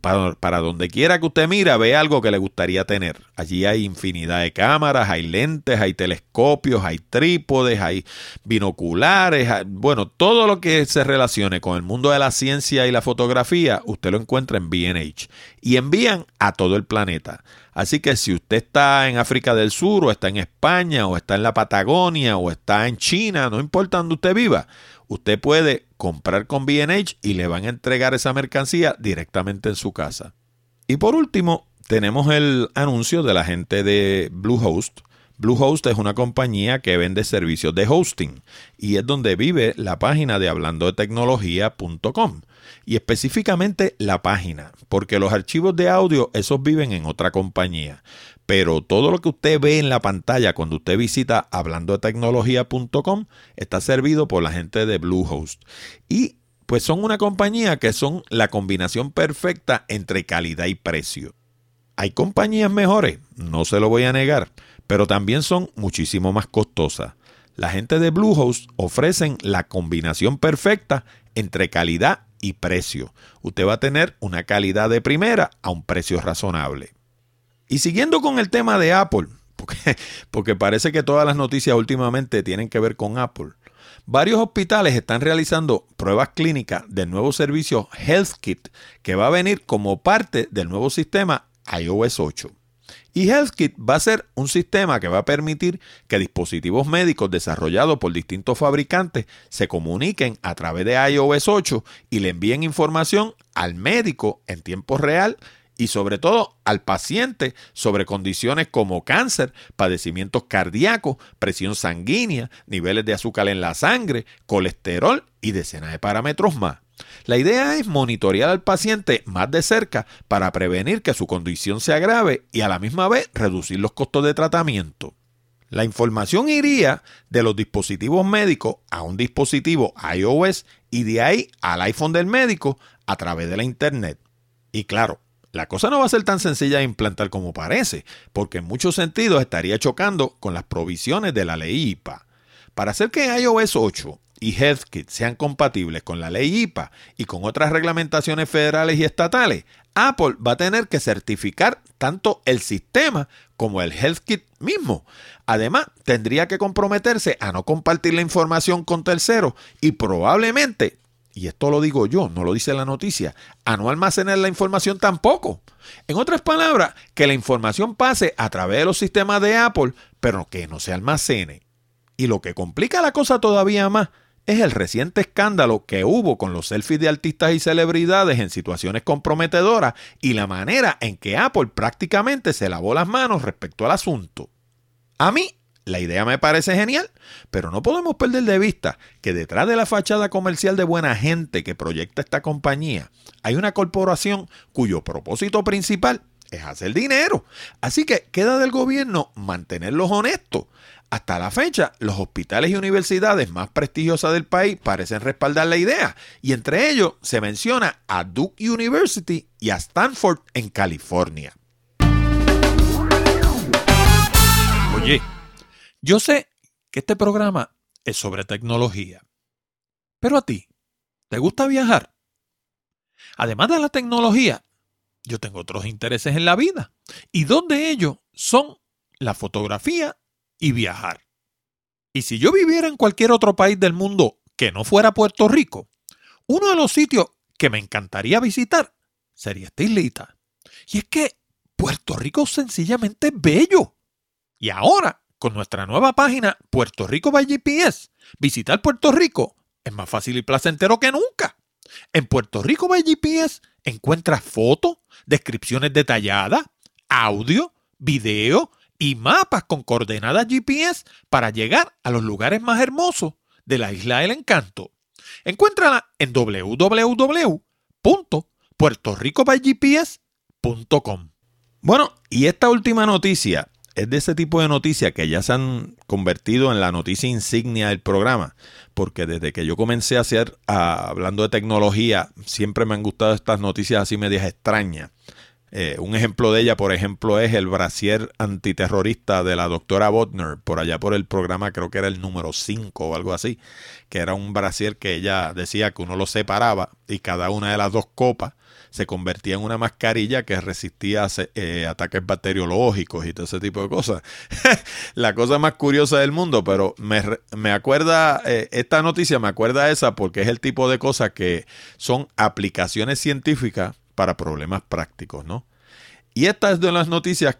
Para, para, donde quiera que usted mira, ve algo que le gustaría tener. Allí hay infinidad de cámaras, hay lentes, hay telescopios, hay trípodes, hay binoculares, bueno, todo lo que se relacione con el mundo de la ciencia y la fotografía, usted lo encuentra en B&H. Y envían a todo el planeta. Así que si usted está en África del Sur o está en España o está en la Patagonia o está en China, no importa donde usted viva, usted puede comprar con BH y le van a entregar esa mercancía directamente en su casa. Y por último, tenemos el anuncio de la gente de Bluehost. Bluehost es una compañía que vende servicios de hosting y es donde vive la página de hablando de tecnología.com y específicamente la página, porque los archivos de audio, esos viven en otra compañía. Pero todo lo que usted ve en la pantalla cuando usted visita hablando de tecnología.com está servido por la gente de Bluehost. Y pues son una compañía que son la combinación perfecta entre calidad y precio. Hay compañías mejores, no se lo voy a negar, pero también son muchísimo más costosas. La gente de Bluehost ofrecen la combinación perfecta entre calidad y precio. Usted va a tener una calidad de primera a un precio razonable. Y siguiendo con el tema de Apple, porque, porque parece que todas las noticias últimamente tienen que ver con Apple. Varios hospitales están realizando pruebas clínicas del nuevo servicio HealthKit que va a venir como parte del nuevo sistema iOS 8. Y HealthKit va a ser un sistema que va a permitir que dispositivos médicos desarrollados por distintos fabricantes se comuniquen a través de iOS 8 y le envíen información al médico en tiempo real y sobre todo al paciente sobre condiciones como cáncer, padecimientos cardíacos, presión sanguínea, niveles de azúcar en la sangre, colesterol y decenas de parámetros más. La idea es monitorear al paciente más de cerca para prevenir que su condición se agrave y a la misma vez reducir los costos de tratamiento. La información iría de los dispositivos médicos a un dispositivo iOS y de ahí al iPhone del médico a través de la Internet. Y claro, la cosa no va a ser tan sencilla de implantar como parece, porque en muchos sentidos estaría chocando con las provisiones de la ley IPA. Para hacer que iOS 8 y HealthKit sean compatibles con la ley IPA y con otras reglamentaciones federales y estatales, Apple va a tener que certificar tanto el sistema como el HealthKit mismo. Además, tendría que comprometerse a no compartir la información con terceros y probablemente, y esto lo digo yo, no lo dice la noticia, a no almacenar la información tampoco. En otras palabras, que la información pase a través de los sistemas de Apple, pero que no se almacene. Y lo que complica la cosa todavía más es el reciente escándalo que hubo con los selfies de artistas y celebridades en situaciones comprometedoras y la manera en que Apple prácticamente se lavó las manos respecto al asunto. A mí la idea me parece genial, pero no podemos perder de vista que detrás de la fachada comercial de buena gente que proyecta esta compañía hay una corporación cuyo propósito principal es hacer dinero. Así que queda del gobierno mantenerlos honestos hasta la fecha, los hospitales y universidades más prestigiosas del país parecen respaldar la idea, y entre ellos se menciona a Duke University y a Stanford en California. Oye, yo sé que este programa es sobre tecnología, pero a ti, ¿te gusta viajar? Además de la tecnología, yo tengo otros intereses en la vida, y dos de ellos son la fotografía y viajar. Y si yo viviera en cualquier otro país del mundo que no fuera Puerto Rico, uno de los sitios que me encantaría visitar sería esta islita. Y es que Puerto Rico sencillamente es bello. Y ahora, con nuestra nueva página Puerto Rico by GPS, visitar Puerto Rico es más fácil y placentero que nunca. En Puerto Rico by GPS encuentras fotos, descripciones detalladas, audio, video, y mapas con coordenadas GPS para llegar a los lugares más hermosos de la isla del encanto. Encuéntrala en www.puertoricobygps.com. Bueno, y esta última noticia es de ese tipo de noticias que ya se han convertido en la noticia insignia del programa, porque desde que yo comencé a hacer, hablando de tecnología, siempre me han gustado estas noticias así medias extrañas. Eh, un ejemplo de ella, por ejemplo, es el brasier antiterrorista de la doctora Botner, por allá por el programa, creo que era el número 5 o algo así, que era un brasier que ella decía que uno lo separaba y cada una de las dos copas se convertía en una mascarilla que resistía eh, ataques bacteriológicos y todo ese tipo de cosas. la cosa más curiosa del mundo, pero me, me acuerda, eh, esta noticia me acuerda esa porque es el tipo de cosas que son aplicaciones científicas para problemas prácticos, ¿no? Y esta es de las noticias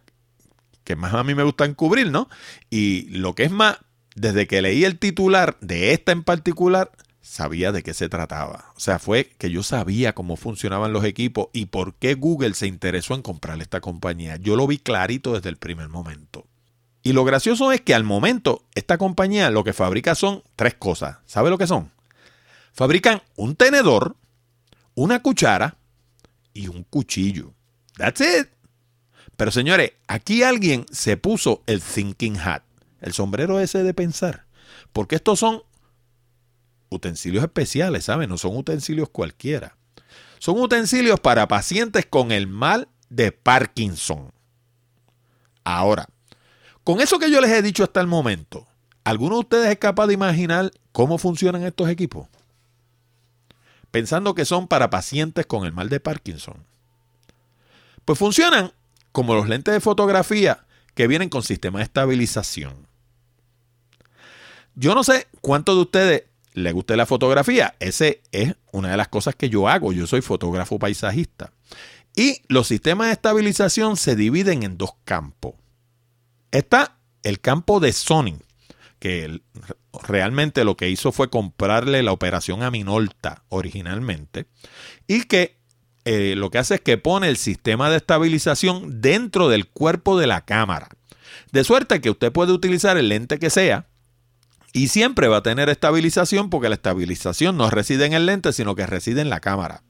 que más a mí me gustan cubrir, ¿no? Y lo que es más, desde que leí el titular de esta en particular, sabía de qué se trataba. O sea, fue que yo sabía cómo funcionaban los equipos y por qué Google se interesó en comprar esta compañía. Yo lo vi clarito desde el primer momento. Y lo gracioso es que al momento esta compañía lo que fabrica son tres cosas. ¿Sabe lo que son? Fabrican un tenedor, una cuchara y un cuchillo. That's it. Pero señores, aquí alguien se puso el thinking hat, el sombrero ese de pensar. Porque estos son utensilios especiales, ¿saben? No son utensilios cualquiera. Son utensilios para pacientes con el mal de Parkinson. Ahora, con eso que yo les he dicho hasta el momento, ¿alguno de ustedes es capaz de imaginar cómo funcionan estos equipos? Pensando que son para pacientes con el mal de Parkinson. Pues funcionan como los lentes de fotografía que vienen con sistema de estabilización. Yo no sé cuántos de ustedes les guste la fotografía. Ese es una de las cosas que yo hago. Yo soy fotógrafo paisajista. Y los sistemas de estabilización se dividen en dos campos. Está el campo de Sony, que realmente lo que hizo fue comprarle la operación a Minolta originalmente y que eh, lo que hace es que pone el sistema de estabilización dentro del cuerpo de la cámara. De suerte que usted puede utilizar el lente que sea y siempre va a tener estabilización porque la estabilización no reside en el lente, sino que reside en la cámara.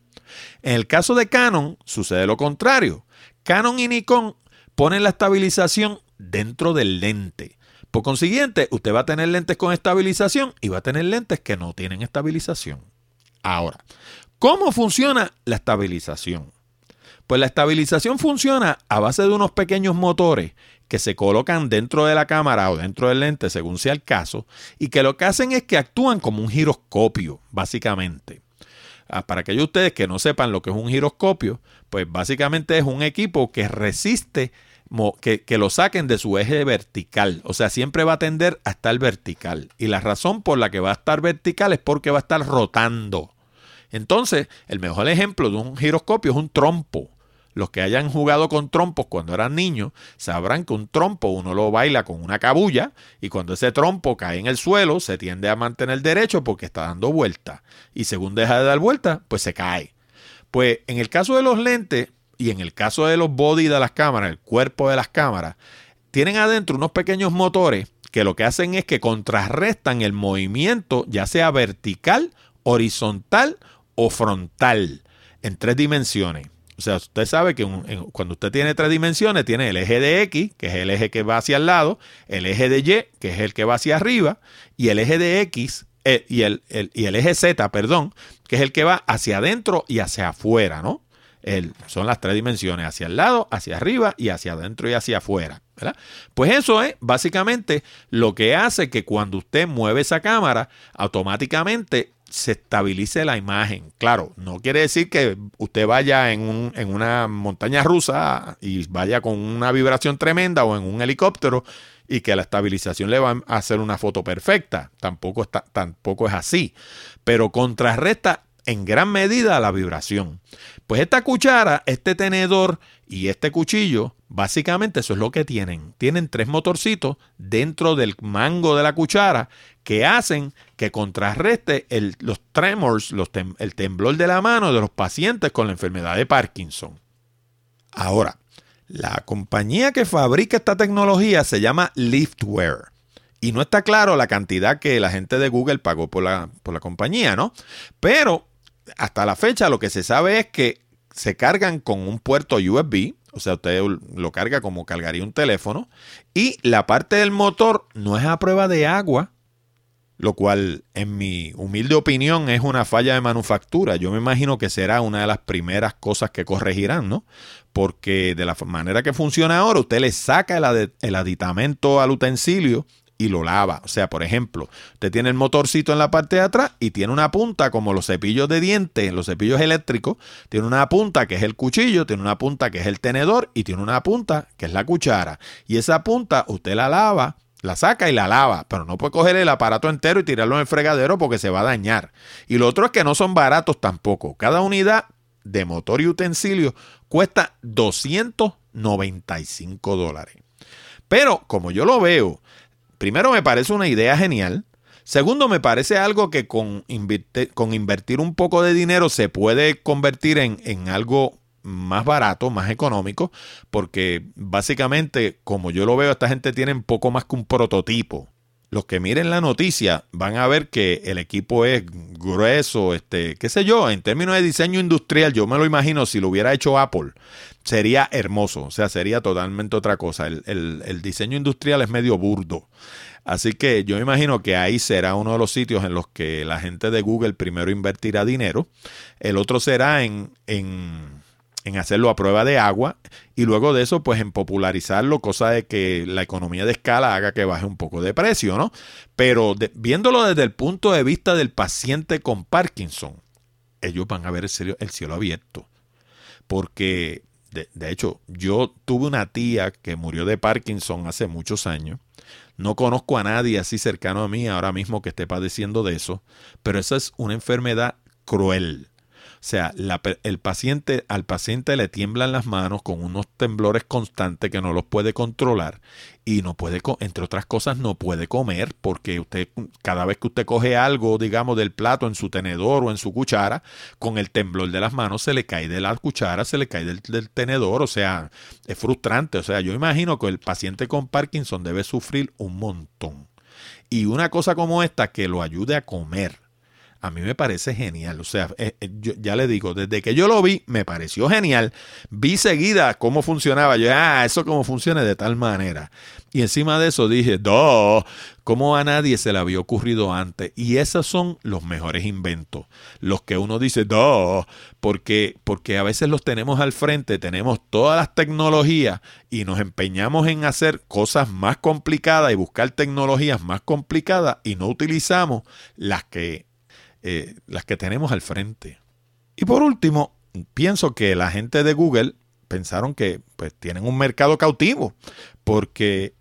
En el caso de Canon sucede lo contrario. Canon y Nikon ponen la estabilización dentro del lente. Por consiguiente, usted va a tener lentes con estabilización y va a tener lentes que no tienen estabilización. Ahora, ¿cómo funciona la estabilización? Pues la estabilización funciona a base de unos pequeños motores que se colocan dentro de la cámara o dentro del lente, según sea el caso, y que lo que hacen es que actúan como un giroscopio, básicamente. Ah, para aquellos de ustedes que no sepan lo que es un giroscopio, pues básicamente es un equipo que resiste que, lo saquen de su eje vertical. O sea, siempre va a tender a estar vertical. Y la razón por la que va a estar vertical es porque va a estar rotando. Entonces, el mejor ejemplo de un giroscopio es un trompo. Los que hayan jugado con trompos cuando eran niños sabrán que un trompo uno lo baila con una cabulla y cuando ese trompo cae en el suelo se tiende a mantener derecho porque está dando vuelta. Y según deja de dar vuelta, pues se cae. Pues en el caso de los lentes, y en el caso de los body de las cámaras, el cuerpo de las cámaras, tienen adentro unos pequeños motores que lo que hacen es que contrarrestan el movimiento, ya sea vertical, horizontal o frontal, en tres dimensiones. O sea, usted sabe que cuando usted tiene tres dimensiones, tiene el eje de X, que es el eje que va hacia el lado, el eje de Y, que es el que va hacia arriba, y el eje de X, eh, y, el, y el eje Z, perdón, que es el que va hacia adentro y hacia afuera, ¿no? Son las tres dimensiones, hacia el lado, hacia arriba y hacia adentro y hacia afuera. Pues eso es básicamente lo que hace que cuando usted mueve esa cámara, automáticamente se estabilice la imagen. Claro, no quiere decir que usted vaya en, en una montaña rusa y vaya con una vibración tremenda o en un helicóptero y que la estabilización le va a hacer una foto perfecta. Tampoco, tampoco es así. Pero contrarresta en gran medida la vibración. Pues esta cuchara, este tenedor y este cuchillo, básicamente eso es lo que tienen. Tienen tres motorcitos dentro del mango de la cuchara que hacen que contrarreste los tremors, el temblor de la mano de los pacientes con la enfermedad de Parkinson. Ahora, la compañía que fabrica esta tecnología se llama Liftware. Y no está claro la cantidad que la gente de Google pagó por la, por la compañía, ¿no? Pero hasta la fecha lo que se sabe es que se cargan con un puerto USB, o sea, usted lo carga como cargaría un teléfono, y la parte del motor no es a prueba de agua, lo cual en mi humilde opinión es una falla de manufactura. Yo me imagino que será una de las primeras cosas que corregirán, ¿no? Porque de la manera que funciona ahora, usted le saca el, aditamento al utensilio y lo lava. O sea, por ejemplo, usted tiene el motorcito en la parte de atrás y tiene una punta como los cepillos de dientes, los cepillos eléctricos, tiene una punta que es el cuchillo, tiene una punta que es el tenedor y tiene una punta que es la cuchara. Y esa punta usted la lava la saca y la lava, pero no puede coger el aparato entero y tirarlo en el fregadero porque se va a dañar. Y lo otro es que no son baratos tampoco. Cada unidad de motor y utensilio cuesta 295 dólares. Pero como yo lo veo, primero me parece una idea genial. Segundo, me parece algo que con, con invertir un poco de dinero se puede convertir en, en algo más barato, más económico, porque básicamente, como yo lo veo, esta gente tiene poco más que un prototipo. Los que miren la noticia van a ver que el equipo es grueso, este, qué sé yo, en términos de diseño industrial, yo me lo imagino si lo hubiera hecho Apple, sería hermoso, o sea, sería totalmente otra cosa. El, diseño industrial es medio burdo. Así que yo imagino que ahí será uno de los sitios en los que la gente de Google primero invertirá dinero. El otro será en, en en hacerlo a prueba de agua y luego de eso pues en popularizarlo, cosa de que la economía de escala haga que baje un poco de precio, ¿no? Pero viéndolo desde el punto de vista del paciente con Parkinson, ellos van a ver el cielo, el cielo abierto. Porque, de, de hecho, yo tuve una tía que murió de Parkinson hace muchos años. No conozco a nadie así cercano a mí ahora mismo que esté padeciendo de eso, pero esa es una enfermedad cruel sea, el paciente, al paciente le tiemblan las manos con unos temblores constantes que no los puede controlar y no puede, entre otras cosas, no puede comer porque usted, cada vez que usted coge algo, digamos, del plato en su tenedor o en su cuchara, con el temblor de las manos se le cae de la cuchara, se le cae del, del tenedor, o sea, es frustrante. O sea, yo imagino que el paciente con Parkinson debe sufrir un montón. Y una cosa como esta que lo ayude a comer a mí me parece genial. O sea, eh, eh, ya le digo, desde que yo lo vi, me pareció genial. Vi seguida cómo funcionaba. Yo, ah, eso cómo funciona de tal manera. Y encima de eso dije, no, ¿cómo a nadie se le había ocurrido antes? Y esos son los mejores inventos. Los que uno dice, no, porque, porque a veces los tenemos al frente, tenemos todas las tecnologías y nos empeñamos en hacer cosas más complicadas y buscar tecnologías más complicadas y no utilizamos las que eh, las que tenemos al frente. Y por último, pienso que la gente de Google pensaron que pues tienen un mercado cautivo, porque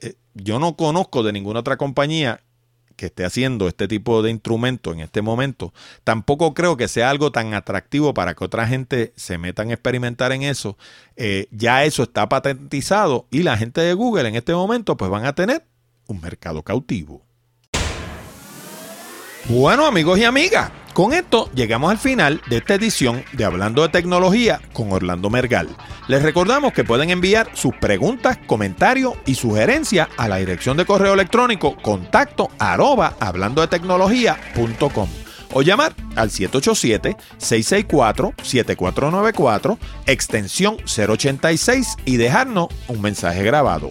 eh, yo no conozco de ninguna otra compañía que esté haciendo este tipo de instrumento en este momento, tampoco creo que sea algo tan atractivo para que otra gente se metan a experimentar en eso. Eh, ya eso está patentizado y la gente de Google en este momento pues van a tener un mercado cautivo. Bueno amigos y amigas, con esto llegamos al final de esta edición de Hablando de Tecnología con Orlando Mergal. Les recordamos que pueden enviar sus preguntas, comentarios y sugerencias a la dirección de correo electrónico contacto arroba hablando de tecnología.com o llamar al 787-664-7494, extensión 086 y dejarnos un mensaje grabado.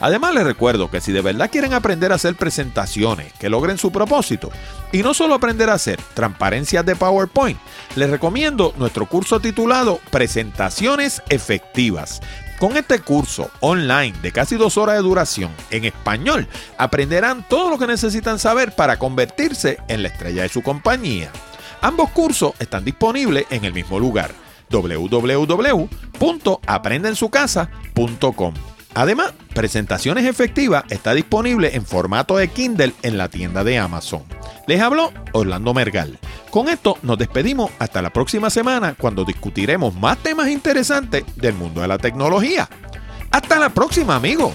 Además les recuerdo que si de verdad quieren aprender a hacer presentaciones que logren su propósito y no solo aprender a hacer transparencias de PowerPoint, les recomiendo nuestro curso titulado Presentaciones Efectivas. Con este curso online de casi dos horas de duración en español, aprenderán todo lo que necesitan saber para convertirse en la estrella de su compañía. Ambos cursos están disponibles en el mismo lugar www.aprendensucasa.com. Además, Presentaciones Efectivas está disponible en formato de Kindle en la tienda de Amazon. Les habló Orlando Mergal. Con esto nos despedimos hasta la próxima semana cuando discutiremos más temas interesantes del mundo de la tecnología. Hasta la próxima, amigos.